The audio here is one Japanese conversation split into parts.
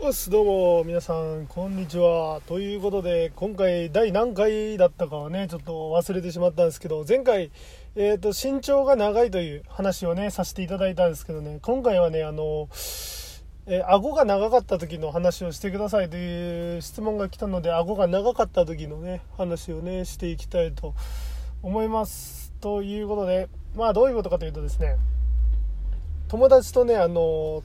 おっすどうも皆さんこんにちは。ということで今回第何回だったかはねちょっと忘れてしまったんですけど前回、えーと、身長が長いという話をねさせていただいたんですけどね今回はねあのえー、顎が長かった時の話をしてくださいという質問が来たので顎が長かった時のね話をねしていきたいと思います。ということでまあどういうことかというとですね友達とねあの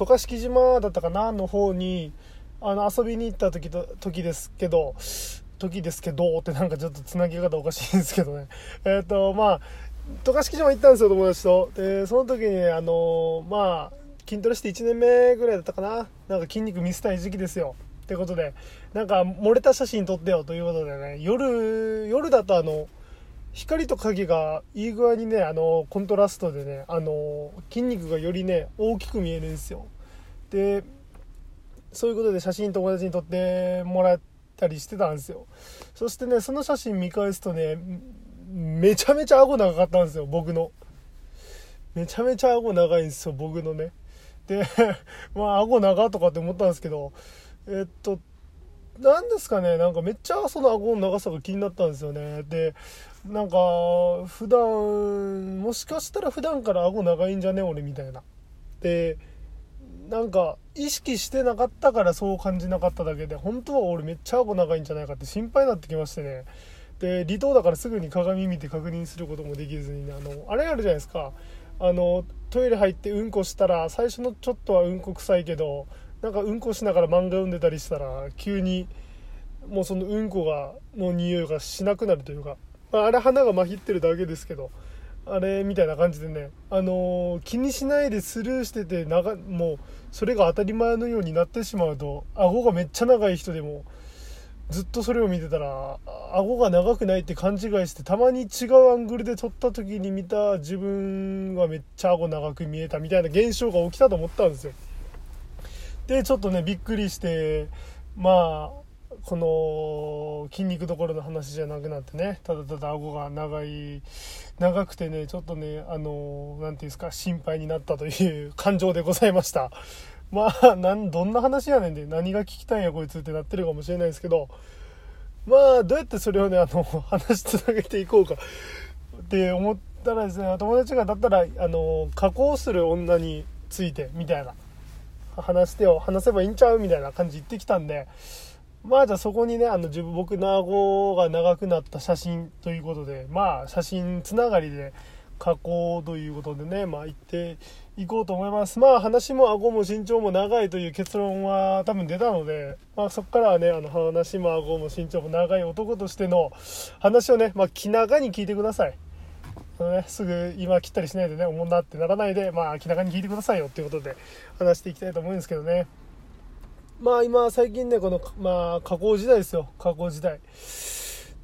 渡嘉敷島だったかなの方にあの遊びに行った時と時ですけど時ですけどってなんかちょっとつなぎ方おかしいんですけどね。えっ、ー、とまあ渡嘉敷島行ったんですよ友達と。でその時にあのまあ筋トレして1年目ぐらいだったかな。なんか筋肉見せたい時期ですよ。ってことでなんか漏れた写真撮ってよということでね夜夜だとあの光と影がいい具合にねあのコントラストでねあの筋肉がよりね大きく見えるんですよ。でそういうことで写真友達に撮ってもらったりしてたんですよ。そしてねその写真見返すとねめちゃめちゃ顎長かったんですよ僕の。めちゃめちゃ顎長いんですよ僕のね。で まあ顎長とかって思ったんですけどえっと何ですかねなんかめっちゃその顎の長さが気になったんですよね。でなんか普段もしかしたら普段から顎長いんじゃね俺みたいな。でなんか意識してなかったからそう感じなかっただけで本当は俺めっちゃ顎長いんじゃないかって心配になってきましてね。で離島だからすぐに鏡見て確認することもできずにねあのあれあるじゃないですか。あのトイレ入ってうんこしたら最初のちょっとはうんこ臭いけどなんかうんこしながら漫画読んでたりしたら急にもうそのうんこがの匂いがしなくなるというか、まあ、あれ花がまひってるだけですけどあれみたいな感じでね、あのー、気にしないでスルーしてて長もうそれが当たり前のようになってしまうと顎がめっちゃ長い人でもずっとそれを見てたら顎が長くないって勘違いしてたまに違うアングルで撮った時に見た自分がめっちゃ顎長く見えたみたいな現象が起きたと思ったんですよ。でちょっとねびっくりしてまあこの筋肉どころの話じゃなくなってねただただ顎が長い長くてねちょっとねあの何て言うんですか心配になったという感情でございました。まあなんどんな話やねんで何が聞きたいんやこいつってなってるかもしれないですけどまあどうやってそれをねあの話しつなげていこうかって思ったらですね友達がだったらあの加工する女についてみたいな。話してよ話せばいいんちゃうみたいな感じ言ってきたんでまあじゃあそこにねあの自分僕の顎が長くなった写真ということでまあ写真つながりで加工ということでねまあ言っていこうと思います。まあ話も顎も身長も長いという結論は多分出たので、まあ、そこからはねあの話も顎も身長も長い男としての話をね、まあ、気長に聞いてください。のね、すぐ今切ったりしないでね、おもんなってならないで、まあ、気長に聞いてくださいよっていうことで話していきたいと思うんですけどね。まあ今、最近ね、この、まあ、加工時代ですよ。加工時代。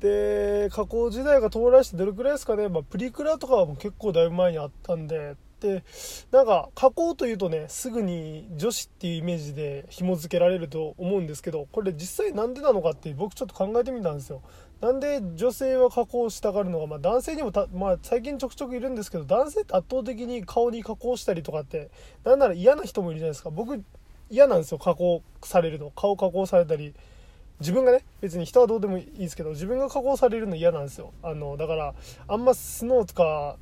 で、加工時代が到来してどれくらいですかね。まあ、プリクラとかはもう結構だいぶ前にあったんで、で、なんか、加工というとね、すぐに女子っていうイメージで紐付けられると思うんですけど、これ実際なんでなのかって僕ちょっと考えてみたんですよ。なんで女性は加工したがるのが、まあ、男性にもまあ、最近ちょくちょくいるんですけど男性って圧倒的に顔に加工したりとかってなんなら嫌な人もいるじゃないですか。僕嫌なんですよ加工されるの。顔加工されたり。自分がね別に人はどうでもいいですけど自分が加工されるの嫌なんですよ。あのだからあんまスノーとか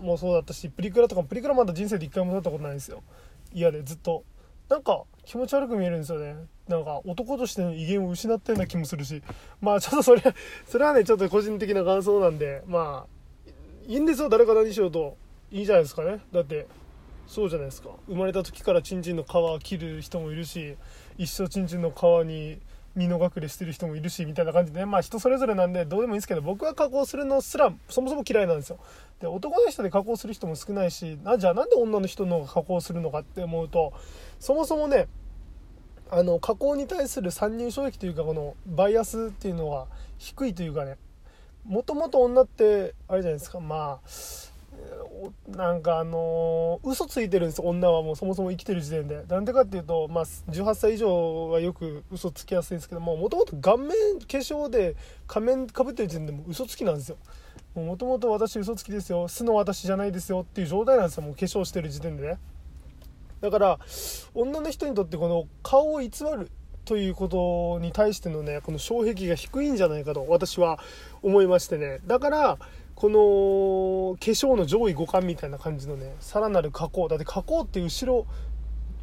もそうだったしプリクラとかもプリクラまだ人生で一回も撮ったことないんですよ。嫌でずっと。なんか気持ち悪く見えるんですよね。なんか男としての威厳を失ったような気もするし。まあちょっとそれそれはねちょっと個人的な感想なんで。まあいいんですよ誰か何しようと。いいじゃないですかね。だってそうじゃないですか。生まれた時からチンチンの皮を切る人もいるし一生チンチンの皮に身の隠れしてる人もいるしみたいな感じで、ね、まあ人それぞれなんでどうでもいいんですけど僕は加工するのすらそもそも嫌いなんですよ。で男の人で加工する人も少ないしあじゃあなんで女の人の方が加工するのかって思うとそもそもねあの加工に対する参入障壁というかこのバイアスっていうのは低いというかね。もともと女ってあれじゃないですか。まあなんかあのー、嘘ついてるんです。女はもうそもそも生きてる時点で。なんでかっていうと、まあ、18歳以上はよく嘘つきやすいんですけどもともと顔面化粧で仮面かぶってる時点でも嘘つきなんですよ。もともと私嘘つきですよ。素の私じゃないですよっていう状態なんですよ。もう化粧してる時点でね。だから女の人にとってこの顔を偽るということに対してのねこの障壁が低いんじゃないかと私は思いましてね。だからこの化粧の上位互換みたいな感じのねさらなる加工。だって加工って後ろ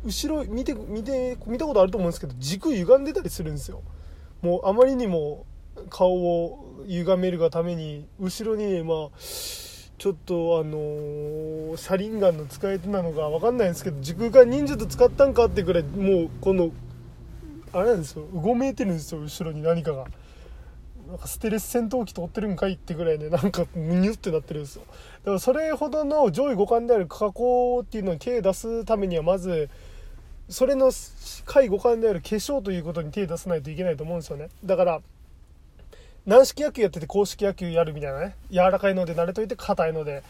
後ろ見て見て見たことあると思うんですけど軸歪んでたりするんですよ。もうあまりにも顔を歪めるがために後ろにねまあちょっとあのー、車輪ガンの使い手なのか分かんないんですけど時空間忍術使ったんかってくらいもうこのあれなんですよ。うごめいてるんですよ後ろに。何かが。なんかステレス戦闘機通ってるんかいってぐらいねなんかムニュってなってるんですよ。だからそれほどの上位互換である加工っていうのに手出すためにはまずそれの下位互換である化粧ということに手出さないといけないと思うんですよね。だから軟式野球やってて公式野球やるみたいなね。柔らかいので慣れといて硬いので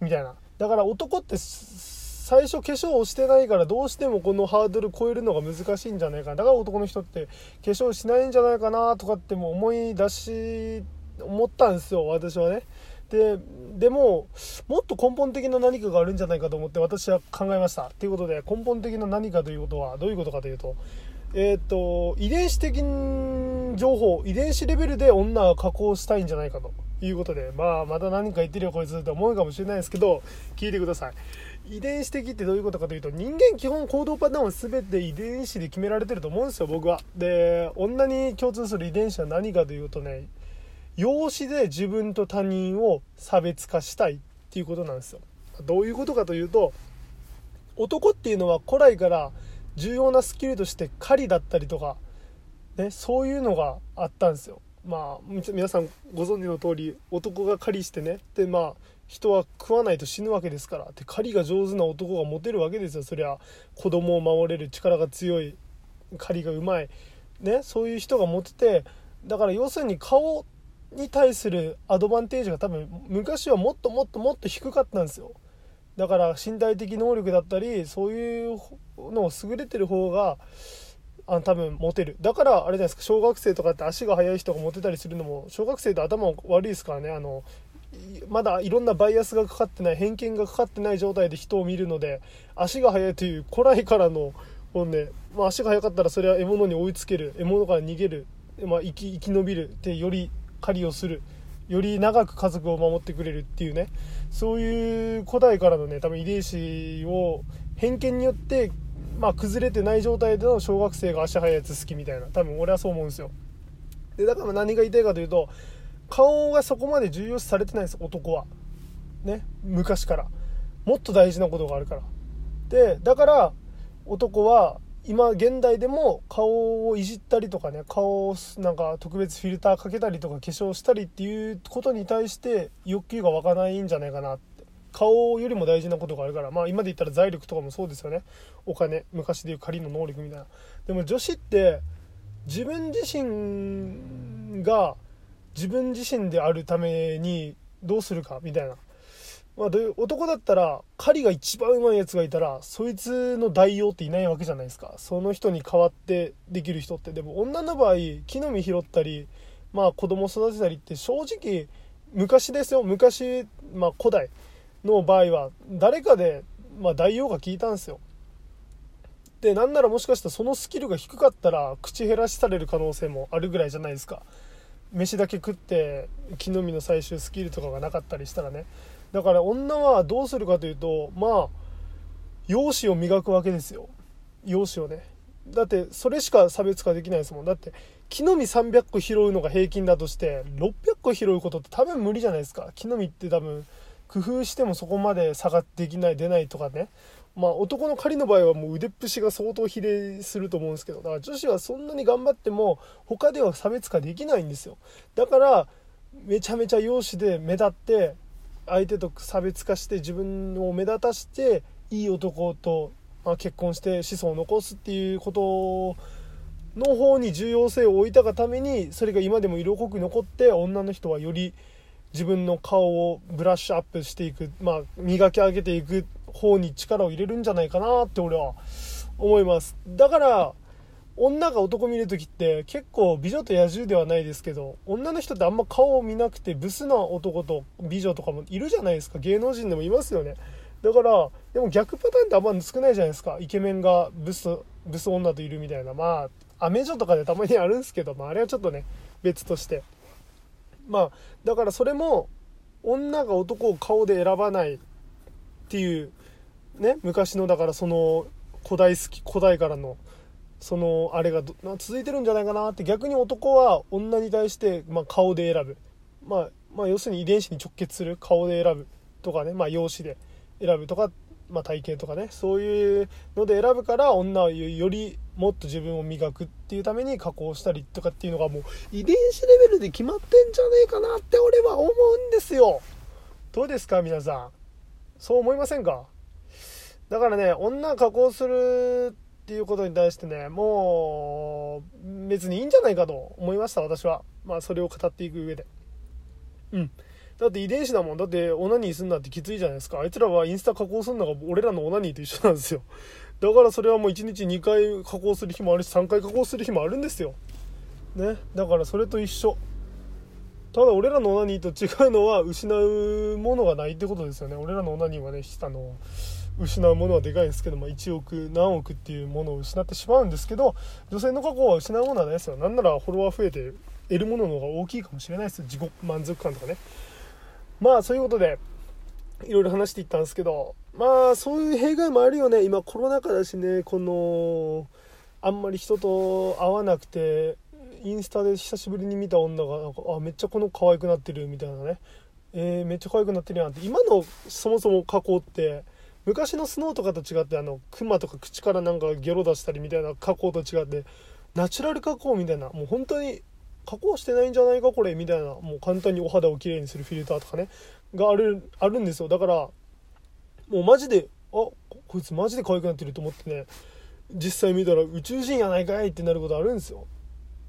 みたいな。だから男って最初化粧をしてないからどうしてもこのハードル超えるのが難しいんじゃないかな。だから男の人って化粧しないんじゃないかなとかっても思い出し思ったんですよ私はね。ででももっと根本的な何かがあるんじゃないかと思って私は考えました。ということで根本的な何かということはどういうことかというとえっ、ー、と遺伝子的情報遺伝子レベルで女は加工したいんじゃないかということでまあまた何か言ってるよこいつって思うかもしれないですけど聞いてください。遺伝子的ってどういうことかというと人間基本行動パターンは全て遺伝子で決められてると思うんですよ僕は。で女に共通する遺伝子は何かというとね養子で自分と他人を差別化したいっていうことなんですよ。どういうことかというと男っていうのは古来から重要なスキルとして狩りだったりとか、ね、そういうのがあったんですよ。まあ皆さんご存知の通り男が狩りしてねでまあ人は食わないと死ぬわけですからで狩りが上手な男がモテるわけですよ。そりゃ子供を守れる力が強い狩りがうまい。ねそういう人がモテてだから要するに顔に対するアドバンテージが多分昔はもっともっともっと低かったんですよ。だから身体的能力だったりそういうのを優れてる方があ多分モテる。だからあれじゃないですか。小学生とかって足が速い人がモテたりするのも小学生って頭悪いですからね。あのまだいろんなバイアスがかかってない偏見がかかってない状態で人を見るので足が速いという古来からの本ね、まあ、足が速かったらそれは獲物に追いつける。獲物から逃げる、まあ、生き生き延びる。ってより狩りをする。より長く家族を守ってくれるっていうねそういう古代からのね多分遺伝子を偏見によってまあ崩れてない状態での小学生が足速いやつ好きみたいな。多分俺はそう思うんですよ。でだから何が言いたいかというと顔がそこまで重要視されてないんです男は。ね昔から。もっと大事なことがあるから。でだから男は今現代でも顔をいじったりとかね顔をなんか特別フィルターかけたりとか化粧したりっていうことに対して欲求が湧かないんじゃないかなって。顔よりも大事なことがあるからまあ今で言ったら財力とかもそうですよね。お金昔でいう仮の能力みたいな。でも女子って自分自身が自分自身であるためにどうするかみたいな。まあ、どういう男だったら狩りが一番うまいやつがいたらそいつの代用っていないわけじゃないですか。その人に代わってできる人って。でも女の場合木の実拾ったり、まあ、子供育てたりって正直昔ですよ。昔、まあ、古代の場合は誰かで、まあ、代用が効いたんですよ。でなんならもしかしたらそのスキルが低かったら口減らしされる可能性もあるぐらいじゃないですか。飯だけ食って木の実の採集スキルとかがなかったりしたらね。だから女はどうするかというとまあ容姿を磨くわけですよ。容姿をね。だってそれしか差別化できないですもん。だって木の実300個拾うのが平均だとして600個拾うことって多分無理じゃないですか。木の実って多分工夫してもそこまで差ができない出ないとかね。まあ男の狩りの場合はもう腕っぷしが相当比例すると思うんですけどだから女子はそんなに頑張っても他では差別化できないんですよ。だからめちゃめちゃ容姿で目立って相手と差別化して自分を目立たしていい男と、まあ、結婚して子孫を残すっていうことの方に重要性を置いたがためにそれが今でも色濃く残って女の人はより自分の顔をブラッシュアップしていく、まあ、磨き上げていく方に力を入れるんじゃないかなって俺は思います。だから女が男見る時って結構美女と野獣ではないですけど女の人ってあんま顔を見なくてブスな男と美女とかもいるじゃないですか。芸能人でもいますよね。だからでも逆パターンってあんま少ないじゃないですか。イケメンがブスブス女といるみたいな。まあアメ女とかでたまにあるんですけど、まあ、あれはちょっとね別として。まあだからそれも女が男を顔で選ばないっていうね昔のだからその古代好き古代からのそのあれが続いてるんじゃないかなって逆に男は女に対して、まあ、顔で選ぶ、まあ、まあ要するに遺伝子に直結する顔で選ぶとかね、まあ、容姿で選ぶとか、まあ、体型とかね。そういうので選ぶから女はよりもっと自分を磨くっていうために加工したりとかっていうのがもう遺伝子レベルで決まってんじゃねえかなって俺は思うんですよ。どうですか皆さん？そう思いませんか？だからね女加工するっていうことに対してねもう別にいいんじゃないかと思いました私は。まあそれを語っていく上で。うん。だって遺伝子だもん。だってオナニーすんなってきついじゃないですか。あいつらはインスタ加工するのが俺らのオナニーと一緒なんですよ。だからそれはもう1日2回加工する日もあるし3回加工する日もあるんですよ。ね。だからそれと一緒。ただ俺らのオナニーと違うのは失うものがないってことですよね。俺らのオナニーはねあの失うものはでかいですけど、まあ、1億何億っていうものを失ってしまうんですけど女性の過去は失うものはないですよ。なんならフォロワー増えて得るものの方が大きいかもしれないです。自己満足感とかね。まあそういうことでいろいろ話していったんですけどまあそういう弊害もあるよね。今コロナ禍だしね。このあんまり人と会わなくてインスタで久しぶりに見た女がなんかあめっちゃこの可愛くなってるみたいなね。えー、めっちゃ可愛くなってるやんって。今のそもそも加工って昔のスノーとかと違ってあのクマとか口からなんかゲロ出したりみたいな加工と違ってナチュラル加工みたいなもう本当に加工してないんじゃないかこれみたいなもう簡単にお肌をきれいにするフィルターとかねがあるあるんですよ。だからもうマジであこいつマジで可愛くなってると思ってね実際見たら宇宙人やないかいってなることあるんですよ。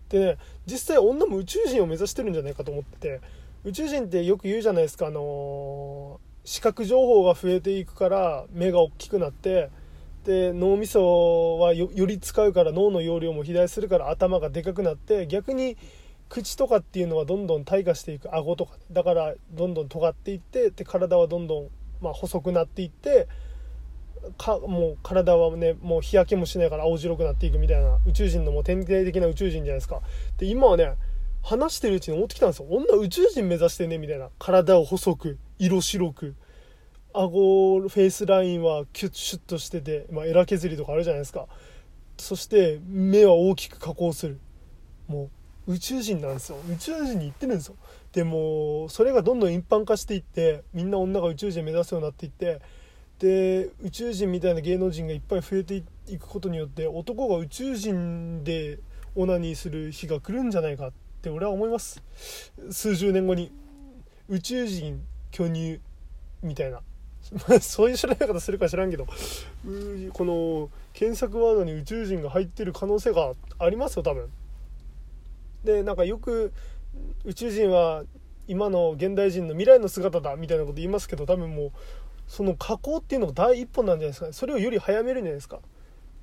でね実際女も宇宙人を目指してるんじゃないかと思ってて宇宙人ってよく言うじゃないですかあのー、視覚情報が増えていくから目が大きくなってで脳みそはより使うから脳の容量も肥大するから頭がでかくなって逆に口とかっていうのはどんどん退化していく顎とか、だからどんどん尖っていってで体はどんどん、まあ、細くなっていってかもう体はねもう日焼けもしないから青白くなっていくみたいな宇宙人のもう典型的な宇宙人じゃないですか。で今はね話してるうちに思ってきたんですよ。女宇宙人目指してねみたいな。体を細く。色白く顎フェイスラインはキュッシュッとしてて、まあ、エラ削りとかあるじゃないですか。そして目は大きく加工する。もう宇宙人なんですよ。宇宙人に行ってるんですよ。でもそれがどんどん一般化していってみんな女が宇宙人目指すようになっていってで宇宙人みたいな芸能人がいっぱい増えていくことによって男が宇宙人でオナニーする日が来るんじゃないかって俺は思います。数十年後に。宇宙人巨乳みたいな。そういう調べ方するか知らんけど。この検索ワードに宇宙人が入ってる可能性がありますよ多分。でなんかよく宇宙人は今の現代人の未来の姿だみたいなこと言いますけど多分もうその加工っていうのが第一歩なんじゃないですか、それをより早めるんじゃないですか。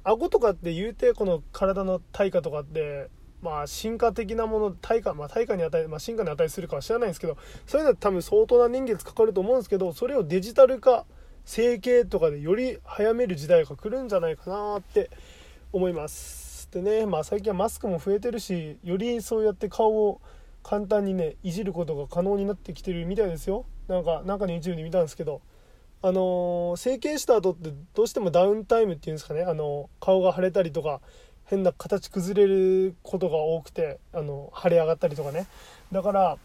顎とかって言うてこの体の対価とかってまあ進化的なもの対価まあ対価に値、まあ、進化に値するかは知らないんですけどそういうのは多分相当な年月かかると思うんですけどそれをデジタル化整形とかでより早める時代が来るんじゃないかなって思います。でね、まあ、最近はマスクも増えてるしよりそうやって顔を簡単にねいじることが可能になってきてるみたいですよ。なんかなんかの YouTube で見たんですけどあのー、整形した後ってどうしてもダウンタイムっていうんですかね、あのー、顔が腫れたりとか変な形崩れることが多くてあの腫れ上がったりとかね。だから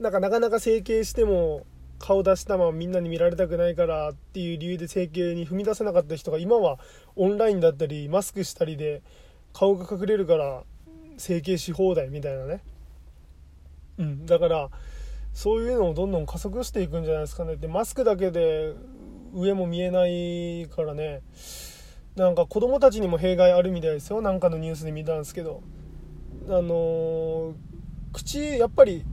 なんかなかなか整形しても顔出したままみんなに見られたくないからっていう理由で整形に踏み出せなかった人が今はオンラインだったりマスクしたりで顔が隠れるから整形し放題みたいなね。うん。だからそういうのをどんどん加速していくんじゃないですかね。でマスクだけで上も見えないからね。なんか子供たちにも弊害あるみたいですよ。なんかのニュースで見たんですけど。あのー、口やっぱり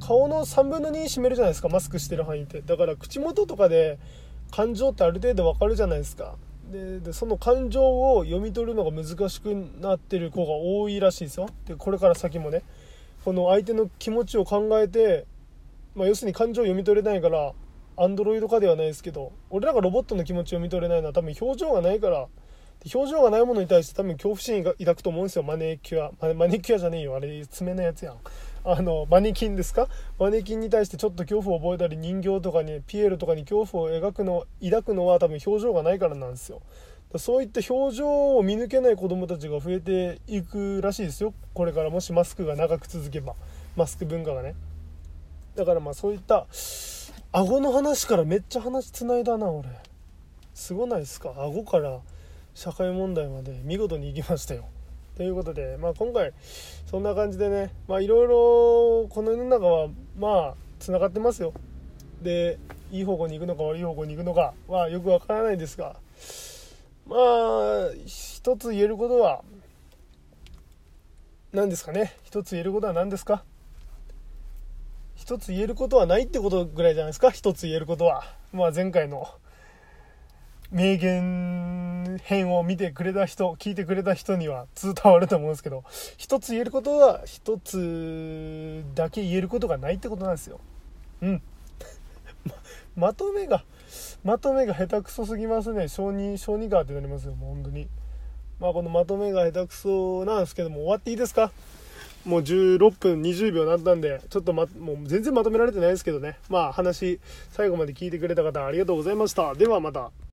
顔の3分の2占めるじゃないですか。マスクしてる範囲って。だから口元とかで感情ってある程度わかるじゃないですか。でその感情を読み取るのが難しくなってる子が多いらしいですよ。でこれから先もね。この相手の気持ちを考えて、まあ、要するに感情を読み取れないからアンドロイド化ではないですけど俺らがロボットの気持ちを見とれないのは多分表情がないから表情がないものに対して多分恐怖心が抱くと思うんですよ。マネキュア。マネキュアじゃねえよ。あれ爪のやつやん。あのマネキンですか？マネキンに対してちょっと恐怖を覚えたり人形とかにピエールとかに恐怖を描くの抱くのは多分表情がないからなんですよ。そういった表情を見抜けない子供たちが増えていくらしいですよ。これからもしマスクが長く続けば。マスク文化がね。だからまあそういった顎の話からめっちゃ話つないだな俺。すごないですか？顎から社会問題まで見事にいきましたよ。ということで、まあ、今回そんな感じでねいろいろこの世の中はまあつながってますよ。でいい方向に行くのか悪い方向に行くのかはよくわからないですがまあ一つ言えることは何ですかね？一つ言えることは何ですか？一つ言えることはないってことぐらいじゃないですか？一つ言えることは。まあ前回の名言編を見てくれた人聞いてくれた人には伝わると思うんですけど一つ言えることは一つだけ言えることがないってことなんですよ。うん。ままとめがまとめが下手くそすぎますね。小児小児科ってなりますよもう本当に。まあこのまとめが下手くそなんですけども終わっていいですか？もう16分20秒になったんでちょっと、ま、もう全然まとめられてないですけどね。まあ話最後まで聞いてくれた方ありがとうございました。ではまた。